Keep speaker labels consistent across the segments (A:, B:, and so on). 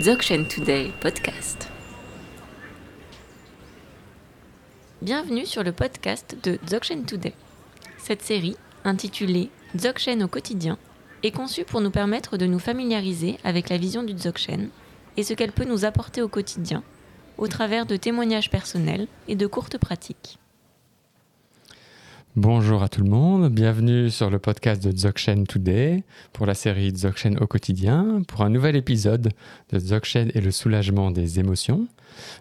A: Dzogchen Today podcast. Bienvenue sur le podcast de Dzogchen Today. Cette série, intitulée Dzogchen au quotidien, est conçue pour nous permettre de nous familiariser avec la vision du Dzogchen et ce qu'elle peut nous apporter au quotidien, au travers de témoignages personnels et de courtes pratiques.
B: Bonjour à tout le monde, bienvenue sur le podcast de Dzogchen Today pour la série Dzogchen au quotidien, pour un nouvel épisode de Dzogchen et le soulagement des émotions.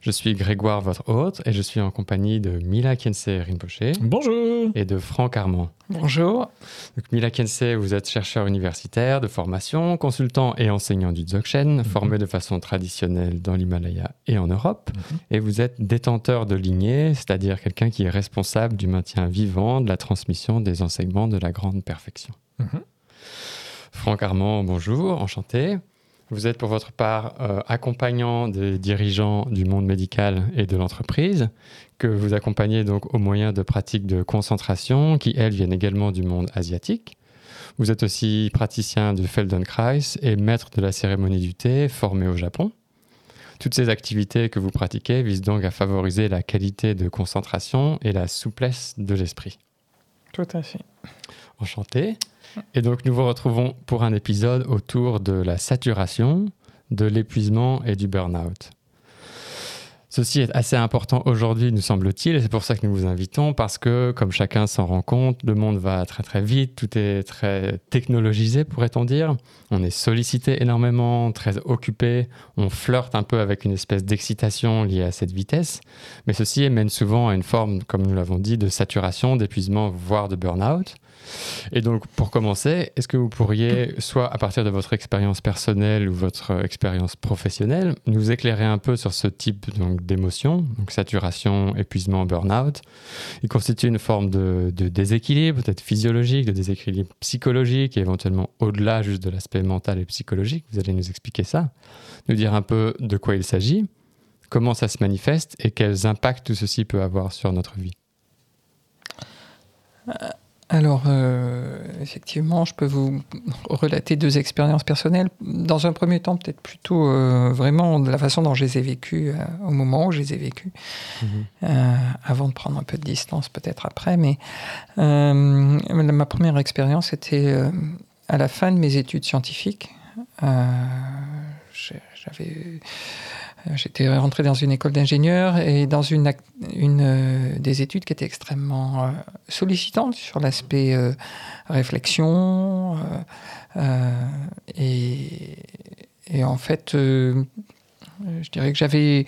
B: Je suis Grégoire, votre hôte, et je suis en compagnie de Mila Kensei Rinpoche.
C: Bonjour.
B: Et de Franck Armand.
D: Bonjour.
B: Donc, Mila Kensei, vous êtes chercheur universitaire de formation, consultant et enseignant du Dzogchen,
C: Mhm.
B: formé de façon traditionnelle dans l'Himalaya et en Europe.
C: Mhm.
B: Et vous êtes détenteur de lignée, c'est-à-dire quelqu'un qui est responsable du maintien vivant de la transmission des enseignements de la grande perfection.
C: Mhm.
B: Franck Armand, bonjour, enchanté. Vous êtes pour votre part euh, accompagnant des dirigeants du monde médical et de l'entreprise, que vous accompagnez donc au moyen de pratiques de concentration qui, elles, viennent également du monde asiatique. Vous êtes aussi praticien du Feldenkrais et maître de la cérémonie du thé formé au Japon. Toutes ces activités que vous pratiquez visent donc à favoriser la qualité de concentration et la souplesse de l'esprit.
D: Tout à fait.
B: Enchanté. Et donc nous vous retrouvons pour un épisode autour de la saturation, de l'épuisement et du burn-out. Ceci est assez important aujourd'hui, nous semble-t-il, et c'est pour ça que nous vous invitons, parce que, comme chacun s'en rend compte, le monde va très très vite, tout est très technologisé, pourrait-on dire. On est sollicité énormément, très occupé, on flirte un peu avec une espèce d'excitation liée à cette vitesse, mais ceci mène souvent à une forme, comme nous l'avons dit, de saturation, d'épuisement, voire de burn-out. Et donc, pour commencer, est-ce que vous pourriez, soit à partir de votre expérience personnelle ou votre expérience professionnelle, nous éclairer un peu sur ce type d'émotion, donc saturation, épuisement, burn-out? Il constitue une forme de, de déséquilibre, peut-être physiologique, de déséquilibre psychologique, et éventuellement au-delà juste de l'aspect mental et psychologique. Vous allez nous expliquer ça, nous dire un peu de quoi il s'agit, comment ça se manifeste et quels impacts tout ceci peut avoir sur notre vie.
D: Alors, euh, effectivement, je peux vous relater deux expériences personnelles. Dans un premier temps, peut-être plutôt euh, vraiment de la façon dont je les ai vécues, euh, au moment où je les ai vécues, euh, avant de prendre un peu de distance peut-être après. Mais ma première expérience était à la fin de mes études scientifiques. J'avais J'étais rentré dans une école d'ingénieur et dans une, euh, des études qui était extrêmement euh, sollicitante sur l'aspect euh, réflexion. et, et en fait, je dirais que j'avais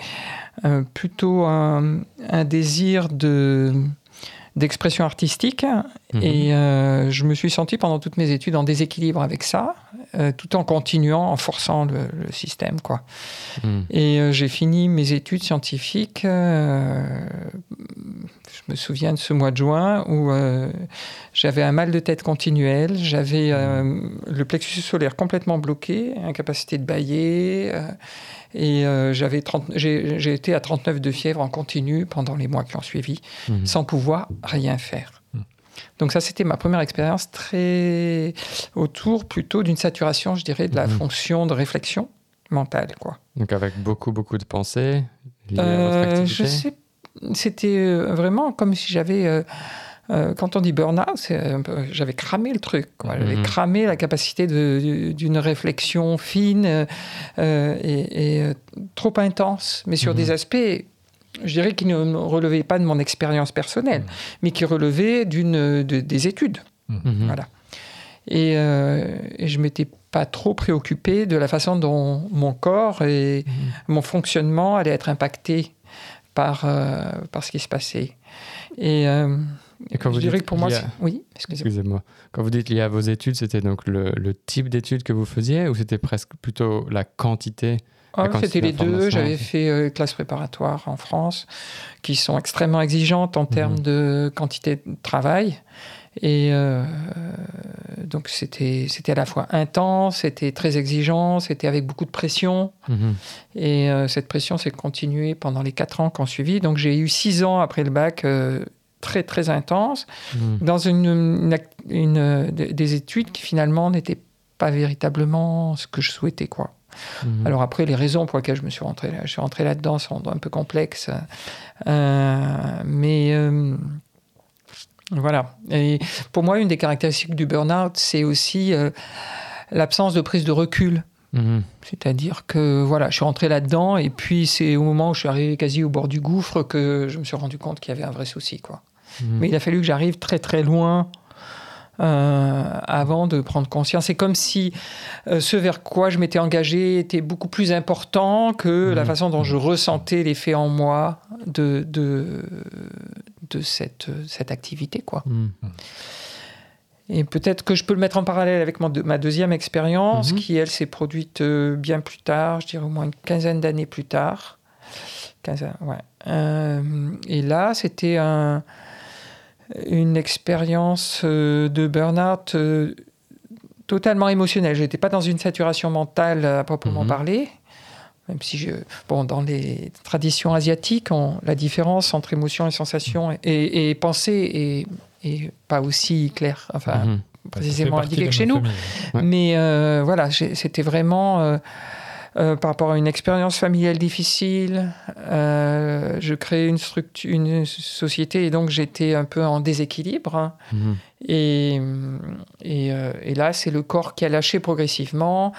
D: plutôt un, un désir de d'expression artistique
B: Mhm.
D: et je me suis senti pendant toutes mes études en déséquilibre avec ça, euh, tout en continuant, en forçant le, le système, quoi.
B: Mhm.
D: Et euh, j'ai fini mes études scientifiques. euh, je me souviens de ce mois de juin où j'avais un mal de tête continuel, j'avais le plexus solaire complètement bloqué, incapacité de bailler. et j'avais 30 j'ai été à 39 de fièvre en continu pendant les mois qui ont suivi,
B: Mhm.
D: sans pouvoir rien faire. Donc ça, c'était ma première expérience très autour plutôt d'une saturation, je dirais, de la
B: Mhm.
D: fonction de réflexion mentale, quoi.
B: Donc avec beaucoup, beaucoup de pensées liées à
D: Euh,
B: votre activité
D: je sais, c'était euh, vraiment comme si j'avais, euh, euh, quand on dit burn-out, j'avais cramé le truc. quoi. J'avais
B: Mhm.
D: cramé la capacité de- d'une réflexion fine et, et, trop intense, mais sur
B: Mhm.
D: des aspects. Je dirais qui ne relevaient pas de mon expérience personnelle, mais qui d'une de- des études.
B: Mhm.
D: Voilà. Et, euh, et je m'étais pas trop préoccupé de la façon dont mon corps et
B: Mhm.
D: mon fonctionnement allait être impacté par, euh, par ce qui se passait. Et, euh,
B: Et quand
D: je
B: vous
D: dirais
B: dites
D: que pour moi,
B: lié à-
D: c'est- oui, excusez-moi.
B: Excusez-moi. Quand vous dites lié à vos études, c'était donc le, le type d'études que vous faisiez ou c'était presque plutôt la quantité
D: Ah, C'était les deux. J'avais fait euh, classes préparatoires en France, qui sont extrêmement exigeantes en termes
B: Mhm.
D: de quantité de travail. Et euh, donc c'était à la fois intense, c'était très exigeant, c'était avec beaucoup de pression.
B: Mhm.
D: Et euh, cette pression s'est continuée pendant les quatre ans qui ont suivi. Donc j'ai eu six ans après le bac euh, très très intense
B: Mhm.
D: dans une, des études qui finalement n'étaient pas véritablement ce que je souhaitais quoi. Mhm. Alors après, les raisons pour lesquelles je me suis rentré, je suis rentré là-dedans sont un peu complexes. Euh, mais euh, voilà. Et pour moi, une des caractéristiques du burn-out, c'est aussi euh, l'absence de prise de recul. Mhm. C'est-à-dire que voilà, je suis rentré là-dedans et puis c'est au moment où je suis arrivé quasi au bord du gouffre que je me suis rendu compte qu'il y avait un vrai souci. Quoi. Mhm. Mais il a fallu que j'arrive très très loin euh, avant de prendre conscience. C'est comme si euh, ce vers quoi je m'étais engagé était beaucoup plus important que la mmh. façon dont je ressentais l'effet en moi de, de, de cette, cette activité. Quoi. Mmh. Et peut-être que je peux le mettre en parallèle avec ma deuxième expérience, mmh. qui, elle, s'est produite euh, bien plus tard, je dirais au moins une quinzaine d'années plus tard. ouais. et là, c'était un, une expérience euh, de burn-out euh, totalement émotionnelle. Je n'étais pas dans une saturation mentale à proprement mhm. parler. Même si, je, bon, dans les traditions asiatiques, la différence entre émotion et sensation et, pensée est, pas aussi claire, enfin, mhm. précisément indiquée que chez nous. Mais euh, voilà, c'était vraiment euh, par rapport à une expérience familiale difficile. Euh, je créais une, structure, une société et donc j'étais un peu en déséquilibre. Mhm. Et, et, euh, et, là, c'est le corps qui a lâché progressivement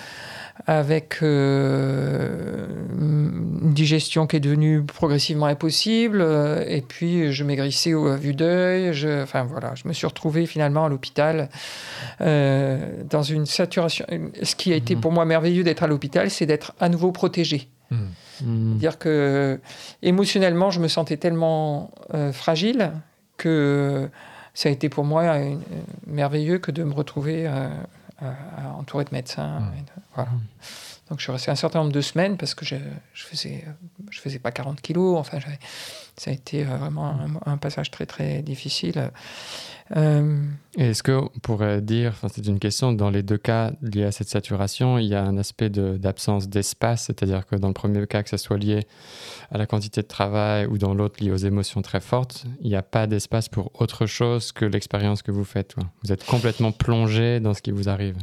D: avec euh, une digestion qui est devenue progressivement impossible. Euh, et puis, je maigrissais au vue d'œil. Je, enfin, voilà, je me suis retrouvé finalement à l'hôpital euh, dans une saturation. Ce qui a été mmh. pour moi merveilleux d'être à l'hôpital, c'est d'être à nouveau protégé. Mmh. Mmh. Dire que émotionnellement, je me sentais tellement fragile que ça a été pour moi merveilleux que de me retrouver entouré de médecins. voilà. Donc je suis resté un certain nombre de semaines parce que je, je faisais je faisais pas 40 kilos. Enfin, ça a été euh, vraiment un, passage très très difficile.
B: Euh, Est-ce qu'on pourrait dire, enfin, c'est une question, dans les deux cas liés à cette saturation, il y a un aspect d'absence d'espace, c'est-à-dire que dans le premier cas, que ce soit lié à la quantité de travail ou dans l'autre lié aux émotions très fortes, il n'y a pas d'espace pour autre chose que l'expérience que vous faites. Vous êtes complètement plongé dans ce qui vous arrive.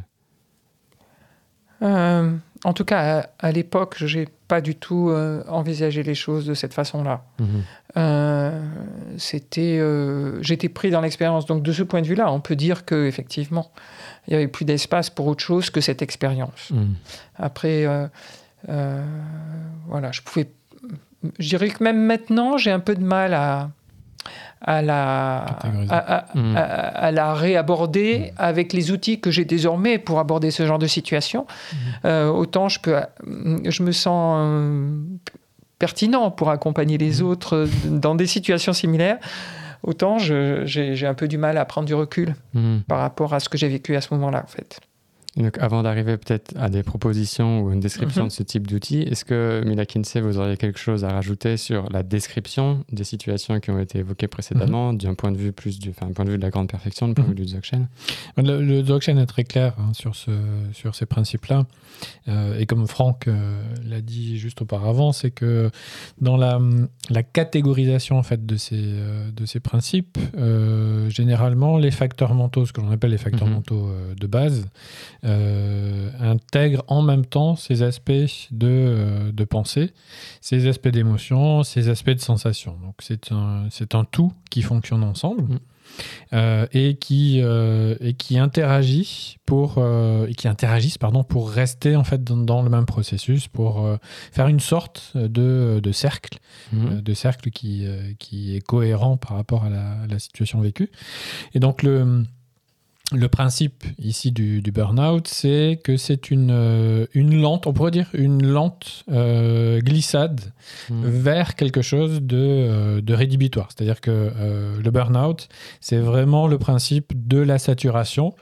D: Euh, en tout cas, à, l'époque, je n'ai pas du tout euh, envisagé les choses de cette façon-là. Mhm. Euh, c'était, j'étais pris dans l'expérience. Donc, de ce point de vue-là, on peut dire que effectivement, il y avait plus d'espace pour autre chose que cette expérience. Mhm. Après, voilà, je pouvais. Je dirais que même maintenant, j'ai un peu de mal à, à la, mmh. à, à, la réaborder mmh. avec les outils que j'ai désormais pour aborder ce genre de situation. Mmh. Euh, autant je, peux, je me sens euh, pertinent pour accompagner les autres dans des situations similaires. Autant j'ai un peu du mal à prendre du recul par rapport à ce que j'ai vécu à ce moment-là, en fait.
B: Donc, avant d'arriver peut-être à des propositions ou une description mhm. de ce type d'outils, est-ce que, Mila Kinsey, vous auriez quelque chose à rajouter sur la description des situations qui ont été évoquées précédemment, mhm. d'un point de vue plus du, point de vue de la grande perfection, du point de vue mhm. du Dzogchen?
C: Le, le Dzogchen est très clair hein, sur, ce, sur ces principes-là. Euh, et comme Franck euh, l'a dit juste auparavant, c'est que dans la, la, catégorisation en fait de ces, euh, de ces principes, généralement, les facteurs mentaux, ce que l'on appelle les facteurs mentaux de base, euh, intègre en même temps ces aspects de, euh, de pensée, ces aspects d'émotion, ces aspects de sensation. Donc c'est un, c'est un tout qui fonctionne ensemble. Mm. Euh, et qui et qui interagit pour et qui interagissent pardon pour rester en fait dans, le même processus pour faire une sorte de, de cercle mm. de cercle qui qui est cohérent par rapport à la, la situation vécue et donc le le principe ici du, du burn-out, c'est que c'est une, euh, une lente, on pourrait dire une lente euh, glissade hmm. vers quelque chose de, euh, de rédhibitoire. C'est-à-dire que le burn-out, c'est vraiment le principe de la saturation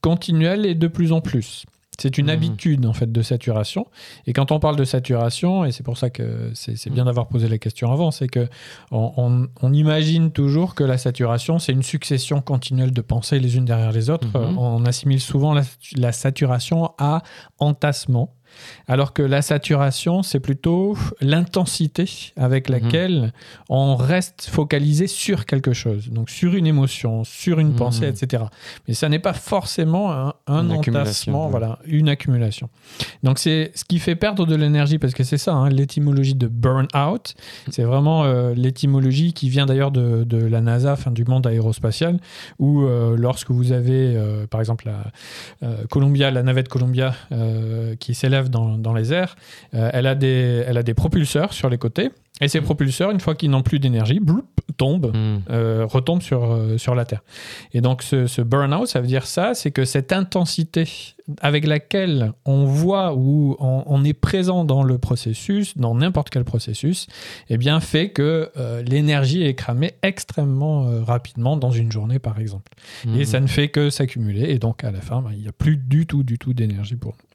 C: continuelle et de plus en plus. C'est une mhm. habitude en fait de saturation. Et quand on parle de saturation, et c'est pour ça que c'est bien d'avoir posé la question avant, c'est que on, imagine toujours que la saturation c'est une succession continuelle de pensées les unes derrière les autres. Mhm. On assimile souvent la, saturation à entassement. Alors que la saturation, c'est plutôt l'intensité avec
B: Mhm.
C: laquelle on reste focalisé sur quelque chose, donc sur une émotion, sur une
B: Mhm.
C: pensée, etc. Mais ça n'est pas forcément un, un
B: Une accumulation,
C: entassement,
B: ouais.
C: voilà, une accumulation. Donc c'est ce qui fait perdre de l'énergie, parce que c'est ça, hein, l'étymologie de burn-out, c'est vraiment euh, l'étymologie qui vient d'ailleurs de, de la NASA, enfin, du monde aérospatial, où euh, lorsque vous avez, euh, par exemple, la Columbia, la navette Columbia qui s'élève dans, dans les airs, euh, elle, a des, elle a des propulseurs sur les côtés, et ces propulseurs, une fois qu'ils n'ont plus d'énergie, tombent
B: Hmm.
C: euh, retombe sur, euh, sur la Terre. Et donc ce, ce burn-out, ça veut dire ça, c'est que cette intensité avec laquelle on voit ou on, on est présent dans le processus, dans n'importe quel processus, eh bien fait que euh, l'énergie est cramée extrêmement euh, rapidement dans une journée, par exemple. Et
B: Mhm.
C: ça ne fait que s'accumuler. Et donc à la fin, ben, il n'y a plus du tout, du tout d'énergie pour nous.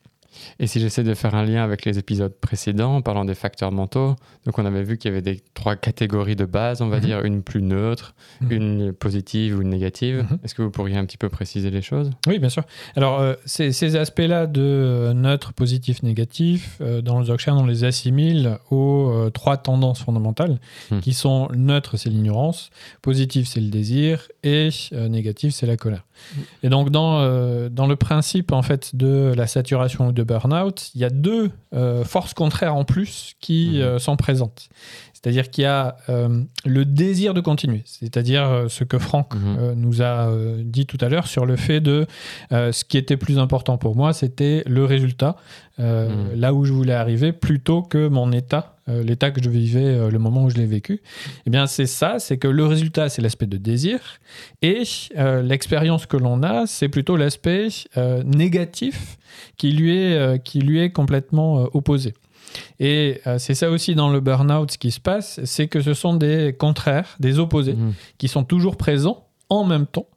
B: Et si j'essaie de faire un lien avec les épisodes précédents, en parlant des facteurs mentaux, donc on avait vu qu'il y avait des trois catégories de base, on va
C: Mhm.
B: dire, une plus neutre,
C: Mhm.
B: une positive ou une négative.
C: Mhm.
B: Est-ce que vous pourriez un petit peu préciser les choses?
C: Oui, bien sûr. Alors, euh, ces, ces aspects-là de euh, neutre, positif, négatif, euh, dans le Dzogchen, on les assimile aux euh, trois tendances fondamentales,
B: Hmm.
C: qui sont neutre, c'est l'ignorance, positif, c'est le désir, et négatif, c'est la colère. Et donc, dans, dans le principe, en fait, de la saturation ou de burn-out, il y a deux euh, forces contraires en plus qui
B: Mhm.
C: euh, sont présentes. C'est-à-dire qu'il y a euh, le désir de continuer, c'est-à-dire ce que Franck
B: Mhm.
C: nous a dit tout à l'heure sur le fait de ce qui était plus important pour moi, c'était le résultat,
B: Mhm.
C: là où je voulais arriver, plutôt que mon état, l'état que je vivais euh, le moment où je l'ai vécu. Eh bien, c'est ça, c'est que le résultat, c'est l'aspect de désir, et euh, l'expérience que l'on a, c'est plutôt l'aspect euh, négatif qui lui est, euh, qui lui est complètement euh, opposé. Et euh, c'est ça aussi dans le burn-out, ce qui se passe, c'est que ce sont des contraires, des opposés
B: Mhm.
C: qui sont toujours présents en même temps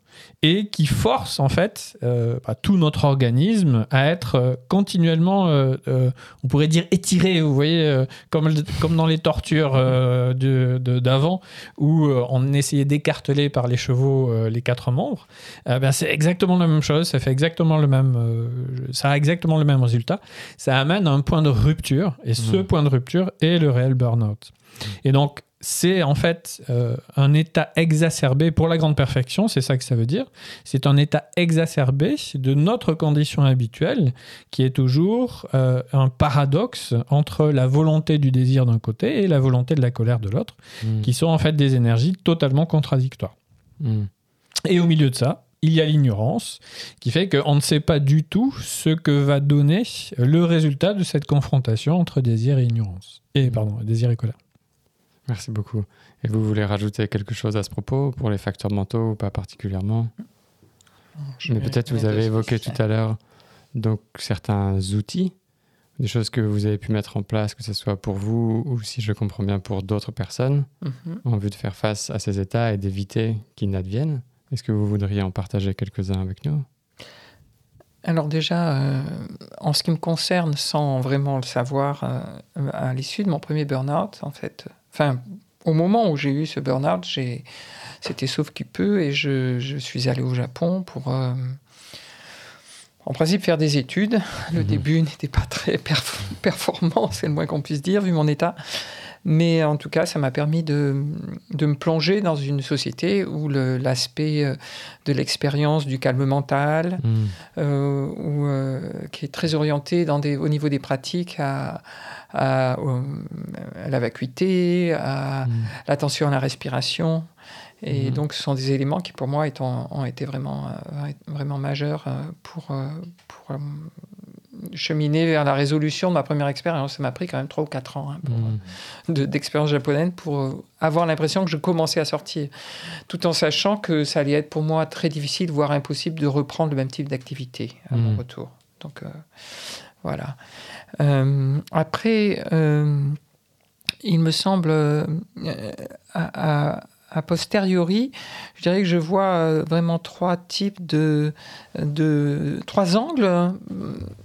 C: et qui forcent en fait euh, bah, tout notre organisme à être euh, continuellement, euh, on pourrait dire étiré, vous voyez, comme, comme dans les tortures d'avant où on essayait d'écarteler par les chevaux les quatre membres. Euh, ben, c'est exactement la même chose, ça fait exactement le même, ça a exactement le même résultat. Ça amène à un point de rupture et ce
B: Mhm.
C: point de rupture est le réel burn-out. Et donc c'est en fait euh, un état exacerbé pour la grande perfection, c'est ça que ça veut dire. C'est un état exacerbé de notre condition habituelle, qui est toujours euh, un paradoxe entre la volonté du désir d'un côté et la volonté de la colère de l'autre,
B: Mhm.
C: qui sont en fait des énergies totalement contradictoires.
B: Mhm.
C: Et au milieu de ça, il y a l'ignorance, qui fait qu'on ne sait pas du tout ce que va donner le résultat de cette confrontation entre désir et ignorance. Et pardon, désir et colère.
B: Merci beaucoup. Et vous voulez rajouter quelque chose à ce propos pour les facteurs mentaux ou pas particulièrement? Mais peut-être vous avez évoqué tout à l'heure donc certains outils, des choses que vous avez pu mettre en place, que ce soit pour vous ou si je comprends bien pour d'autres personnes,
D: Mhm.
B: en vue de faire face à ces états et d'éviter qu'ils n'adviennent. Est-ce que vous voudriez en partager quelques-uns avec nous?
D: Alors déjà, euh, en ce qui me concerne, sans vraiment le savoir, euh, à l'issue de mon premier burn-out, en fait, enfin, au moment où j'ai eu ce burn-out, c'était sauf qui peut, et je, je suis allé au Japon pour, euh, en principe, faire des études. Le
B: Mhm.
D: début n'était pas très perf- performant, c'est le moins qu'on puisse dire, vu mon état. Mais en tout cas, ça m'a permis de, de me plonger dans une société où l'aspect euh, de l'expérience du calme mental, euh, euh, qui est très orienté dans des, au niveau des pratiques à, à, à la vacuité, à
B: Mhm.
D: l'attention à la respiration. Et
B: Mhm.
D: donc, ce sont des éléments qui, pour moi, ont, été vraiment, vraiment majeurs pour, pour cheminer vers la résolution de ma première expérience. Ça m'a pris quand même 3 ou 4 ans hein,
B: Mhm.
D: de- d'expérience japonaise pour euh, avoir l'impression que je commençais à sortir, tout en sachant que ça allait être pour moi très difficile, voire impossible, de reprendre le même type d'activité à mon
B: Mhm.
D: retour. Donc euh, voilà. Euh, après, euh, il me semble, euh, à, à- a posteriori, je dirais que je vois euh, vraiment trois types de, de trois angles euh,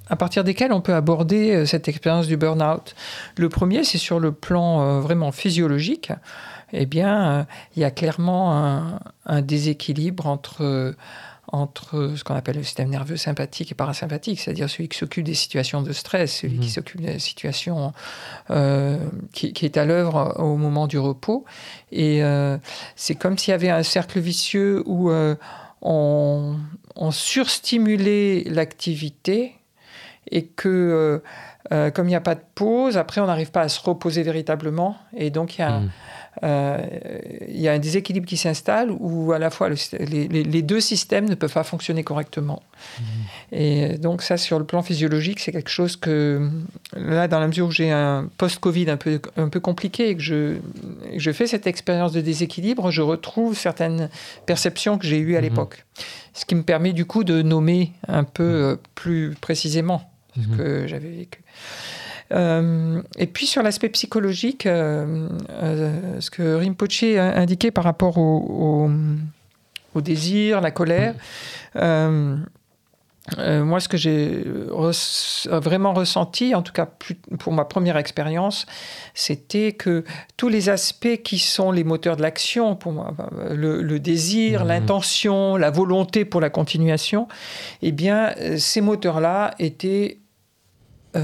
D: à partir desquels on peut aborder euh, cette expérience du burn-out. Le premier, c'est sur le plan vraiment physiologique. Eh bien, il y a clairement un, un déséquilibre entre, entre ce qu'on appelle le système nerveux sympathique et parasympathique, c'est-à-dire celui qui s'occupe des situations de stress, celui qui
B: Mhm.
D: s'occupe des situations euh, qui, qui est à l'œuvre au moment du repos. Et euh, c'est comme s'il y avait un cercle vicieux où euh, on, on surstimulait l'activité et que, comme il n'y a pas de pause, après on n'arrive pas à se reposer véritablement. Et donc il y a un,
B: Mhm.
D: Il y a un déséquilibre qui s'installe où à la fois le- les, deux systèmes ne peuvent pas fonctionner correctement. Et donc ça, sur le plan physiologique, c'est quelque chose que, là, dans la mesure où j'ai un post-Covid un peu, un peu compliqué et que je, fais cette expérience de déséquilibre, je retrouve certaines perceptions que j'ai eues à
B: Mhm.
D: l'époque. Ce qui me permet du coup de nommer un peu euh, plus précisément ce que j'avais vécu. Euh, et puis sur l'aspect psychologique, euh, euh, ce que Rinpoche a indiqué par rapport au, au, au désir, la colère, euh, moi ce que j'ai res- vraiment ressenti, en tout cas plus- pour ma première expérience, c'était que tous les aspects qui sont les moteurs de l'action, pour moi, le, le désir,
B: Mhm.
D: l'intention, la volonté pour la continuation, eh bien ces moteurs-là étaient euh,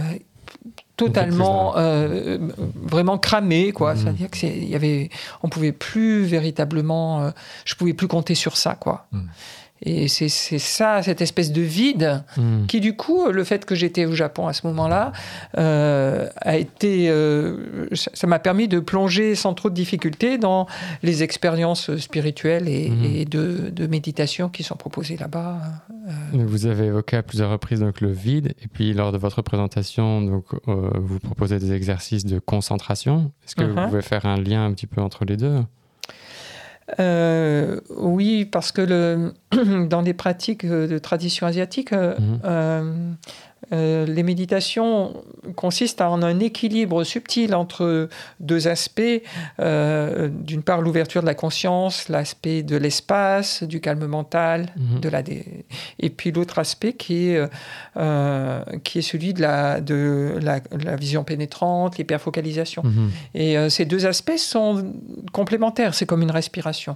D: totalement euh, vraiment cramés quoi
B: Mhm.
D: c'est-à-dire que c'est- il y avait on pouvait plus véritablement euh, je pouvais plus compter sur ça quoi
C: Mhm.
D: Et c'est ça cette espèce de vide
B: Mhm.
D: qui du coup le fait que j'étais au Japon à ce moment-là euh, a été euh, ça m'a permis de plonger sans trop de difficultés dans les expériences spirituelles et, et de, de méditation qui sont proposées là-bas
B: Donc, Vous avez évoqué à plusieurs reprises donc, le vide, et puis lors de votre présentation, donc, euh, vous proposez des exercices de concentration. Est-ce que vous
D: Mhm.
B: pouvez faire un lien un petit peu entre les deux?
D: Euh, oui, parce que le, dans les pratiques euh, de tradition asiatique, euh,
B: Mhm.
D: Euh, les méditations consistent en un équilibre subtil entre deux aspects. Euh, D'une part, l'ouverture de la conscience, l'aspect de l'espace, du calme mental,
B: Mhm.
D: de la dé- et puis l'autre aspect qui est, euh, qui est celui de la, de la, la vision pénétrante, l'hyperfocalisation.
B: Mhm.
D: Et ces deux aspects sont complémentaires, c'est comme une respiration.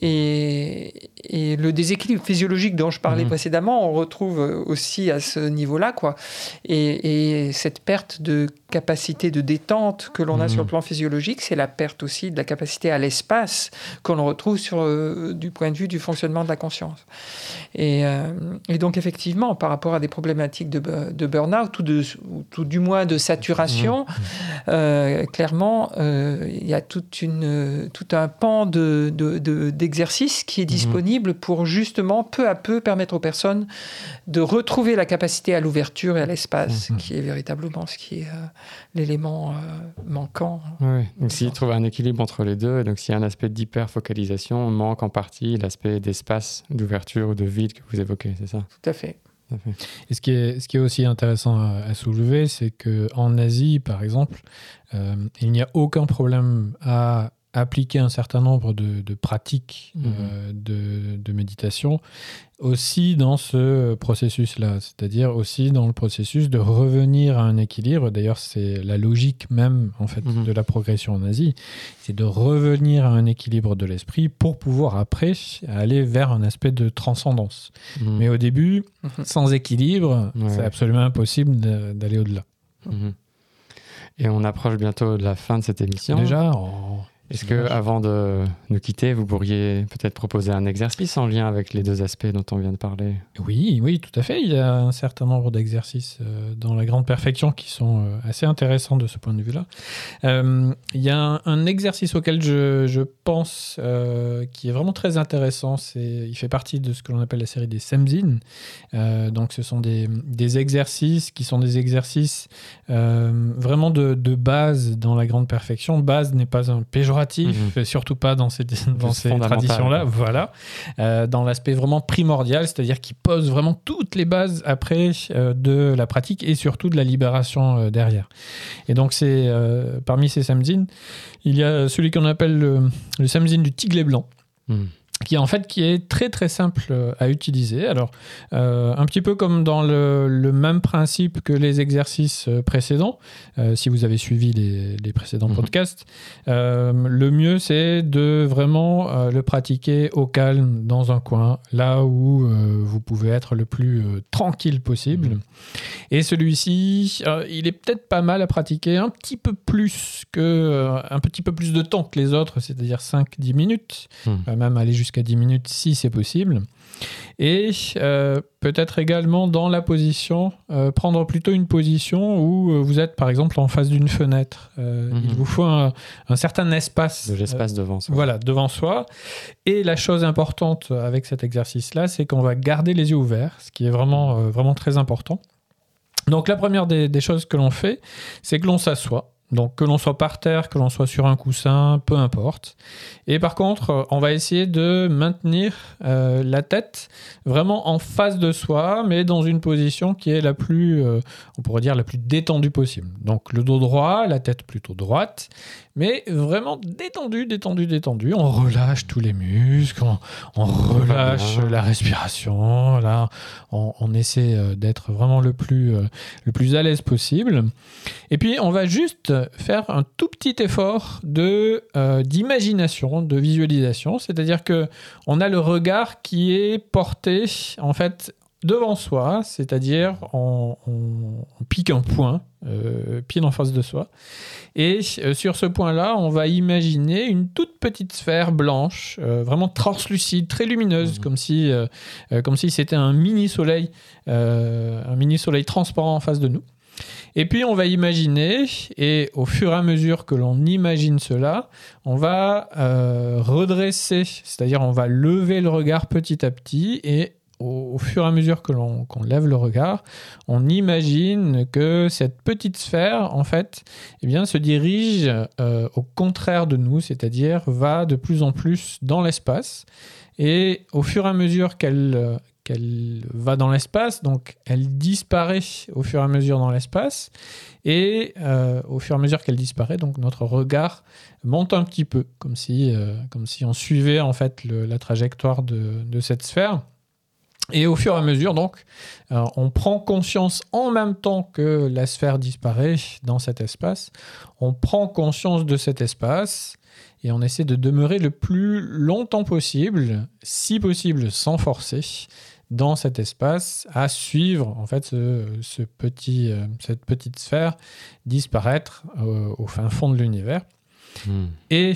D: Et, et le déséquilibre physiologique dont je parlais
B: Mhm.
D: précédemment, on retrouve aussi à ce niveau-là. Quoi. Et, et cette perte de capacité de détente que l'on a sur le plan physiologique, c'est la perte aussi de la capacité à l'espace que l'on retrouve sur, euh, du point de vue du fonctionnement de la conscience. Et, euh, et donc effectivement, par rapport à des problématiques de, de burn-out ou, de, ou tout du moins de saturation, euh, clairement, euh, il y a toute une, tout un pan de, de- de- d'exercices qui est disponible pour justement peu à peu permettre aux personnes de retrouver la capacité à l'ouverture et à l'espace,
C: Mhm.
D: qui est véritablement ce qui est euh, l'élément euh, manquant.
B: Oui, donc s'il trouve un équilibre entre les deux, et donc s'il y a un aspect d'hyperfocalisation, on manque en partie l'aspect d'espace, d'ouverture ou de vide que vous évoquez, c'est ça?
D: Tout à fait.
B: Tout à fait.
C: Et ce qui est, ce qui est aussi intéressant à, à soulever, c'est qu'en Asie, par exemple, euh, il n'y a aucun problème à appliquer un certain nombre de, de pratiques euh, de, de méditation aussi dans ce processus-là, c'est-à-dire aussi dans le processus de revenir à un équilibre. D'ailleurs, c'est la logique même en fait
B: Mhm.
C: de la progression en Asie, c'est de revenir à un équilibre de l'esprit pour pouvoir après aller vers un aspect de transcendance.
B: Mhm.
C: Mais au début,
D: Mhm.
C: sans équilibre,
B: Ouais.
C: c'est absolument impossible d'aller au-delà.
B: Et on approche bientôt de la fin de cette émission.
C: Déjà, oh,
B: Est-ce que, avant de nous quitter, vous pourriez peut-être proposer un exercice en lien avec les deux aspects dont on vient de parler?
C: Oui, oui, tout à fait. Il y a un certain nombre d'exercices euh, dans la grande perfection qui sont euh, assez intéressants de ce point de vue-là. Euh, il y a un, un exercice auquel je, je pense euh, qui est vraiment très intéressant. C'est, il fait partie de ce que l'on appelle la série des Semzin. Euh, donc, ce sont des, des exercices qui sont des exercices vraiment de, de base dans la grande perfection. Base n'est pas un péjoratif,
B: Mhm.
C: surtout pas dans ces, dans ces traditions-là. Voilà. Euh, dans l'aspect vraiment primordial, c'est-à-dire qui pose vraiment toutes les bases après euh, de la pratique et surtout de la libération euh, derrière. Et donc, c'est euh, parmi ces samzines, il y a celui qu'on appelle le, le samzine du tiglet blanc.
B: Mhm.
C: Qui en fait qui est très très simple à utiliser. Alors euh, un petit peu comme dans le, le, même principe que les exercices euh, précédents, euh, si vous avez suivi les, les précédents
B: Mhm.
C: podcasts, euh, le mieux c'est de vraiment le pratiquer au calme dans un coin, là où vous pouvez être le plus tranquille possible.
B: Mhm.
C: Et celui-ci, il est peut-être pas mal à pratiquer un petit peu plus que un petit peu plus de temps que les autres, c'est-à-dire 5-10 minutes
B: Mhm.
C: même aller jusqu'à 10 minutes si c'est possible. Et euh, peut-être également dans la position, euh, prendre plutôt une position où euh, vous êtes par exemple en face d'une fenêtre. Euh,
B: Mhm.
C: Il vous faut un, un certain espace.
B: De l'espace devant soi.
C: voilà, devant soi. Et la chose importante avec cet exercice-là, c'est qu'on va garder les yeux ouverts, ce qui est vraiment, vraiment très important. Donc la première des, des choses que l'on fait, c'est que l'on s'assoit. Donc que l'on soit par terre, que l'on soit sur un coussin, peu importe. Et par contre, euh, on va essayer de maintenir euh, la tête vraiment en face de soi, mais dans une position qui est la plus, euh, on pourrait dire, la plus détendue possible. Donc le dos droit, la tête plutôt droite, mais vraiment détendu, détendu, détendu. On relâche tous les muscles, on, on relâche la respiration. Là, on, on essaie euh, d'être vraiment le plus, euh, le plus à l'aise possible. Et puis, on va juste faire un tout petit effort de euh, d'imagination, de visualisation. C'est-à-dire que on a le regard qui est porté en fait devant soi, c'est-à-dire on, on- on pique un point euh, pile en face de soi. Et euh, sur ce point-là, on va imaginer une toute petite sphère blanche, euh, vraiment translucide, très lumineuse,
B: Mhm.
C: comme si, euh, comme si c'était un mini soleil, un mini soleil transparent en face de nous. Et puis on va imaginer, et au fur et à mesure que l'on imagine cela, on va euh, redresser, c'est-à-dire on va lever le regard petit à petit, et au, fur et à mesure que l'on lève le regard, on imagine que cette petite sphère, en fait, eh se dirige euh, au contraire de nous, c'est-à-dire va de plus en plus dans l'espace. Et au fur et à mesure qu'elle va dans l'espace, donc elle disparaît au fur et à mesure dans l'espace, et euh, au fur et à mesure qu'elle disparaît, notre regard monte un petit peu, comme si, euh, on suivait en fait la trajectoire de cette sphère. Et au fur et à mesure, donc, euh, on prend conscience en même temps que la sphère disparaît dans cet espace, on prend conscience de cet espace et on essaie de demeurer le plus longtemps possible, si possible sans forcer, dans cet espace, à suivre en fait euh, cette petite sphère disparaître euh, au fin fond de l'univers.
B: Hmm.
C: Et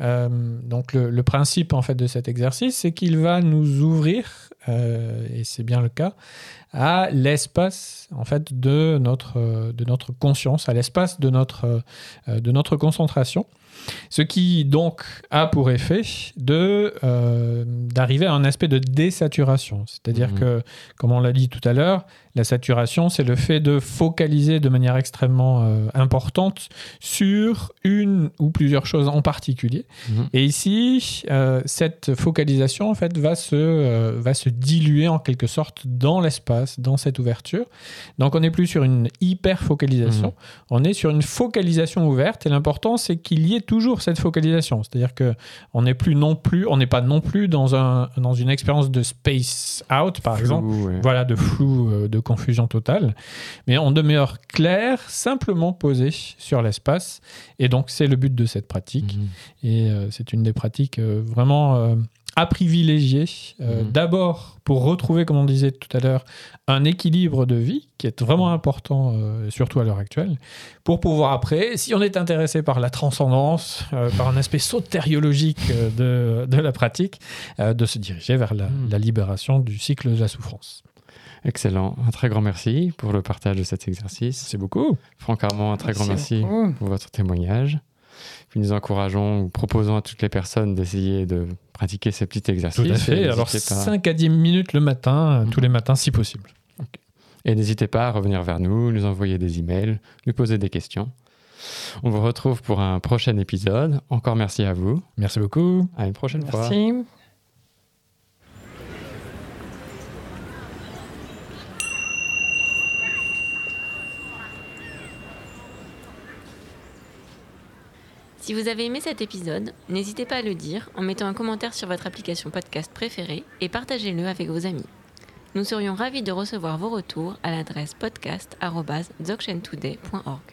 C: euh, donc le, principe en fait de cet exercice, c'est qu'il va nous ouvrir, euh, et c'est bien le cas, à l'espace en fait de notre de notre conscience, à l'espace de notre euh, de notre concentration. Ce qui donc a pour effet de euh, d'arriver à un aspect de désaturation, c'est-à-dire
B: Mhm.
C: que, comme on l'a dit tout à l'heure, la saturation, c'est le fait de focaliser de manière extrêmement euh, importante sur une ou plusieurs choses en particulier.
B: Mhm.
C: Et ici, euh, cette focalisation en fait va se va se diluer en quelque sorte dans l'espace, dans cette ouverture. Donc on n'est plus sur une hyper focalisation,
B: Mhm.
C: on est sur une focalisation ouverte. Et l'important c'est qu'il y ait toujours cette focalisation, c'est-à-dire que on n'est plus non plus, on n'est pas non plus dans un dans une expérience de space out par
B: Flou,
C: exemple
B: ouais.
C: voilà, de flou, euh, de confusion totale. Mais on demeure clair, simplement posé sur l'espace. Et donc, c'est le but de cette pratique.
B: Mhm.
C: Et euh, c'est une des pratiques euh, vraiment à privilégier. Euh,
B: Mhm.
C: D'abord, pour retrouver, comme on disait tout à l'heure, un équilibre de vie qui est vraiment important, euh, surtout à l'heure actuelle, pour pouvoir après, si on est intéressé par la transcendance, euh, par un aspect sotériologique de, de la pratique, de se diriger vers la,
B: Mhm.
C: la libération du cycle de la souffrance.
B: Excellent. Un très grand merci pour le partage de cet exercice.
C: C'est beaucoup.
B: Franck Armand, un très grand
D: Merci
B: merci
D: beaucoup.
B: pour votre témoignage. Puis nous encourageons ou proposons à toutes les personnes d'essayer de pratiquer ces petits exercices.
C: Tout à fait. Alors,
B: n'hésitez pas-
C: 5 à 10 minutes le matin, euh,
B: Mhm.
C: tous les matins, si possible.
B: Et n'hésitez pas à revenir vers nous, nous envoyer des emails, nous poser des questions. On vous retrouve pour un prochain épisode. Encore merci à vous.
C: Merci beaucoup.
B: À une prochaine fois.
D: Merci.
A: Si vous avez aimé cet épisode, n'hésitez pas à le dire en mettant un commentaire sur votre application podcast préférée et partagez-le avec vos amis. Nous serions ravis de recevoir vos retours à l'adresse podcast.dzogchentoday.org.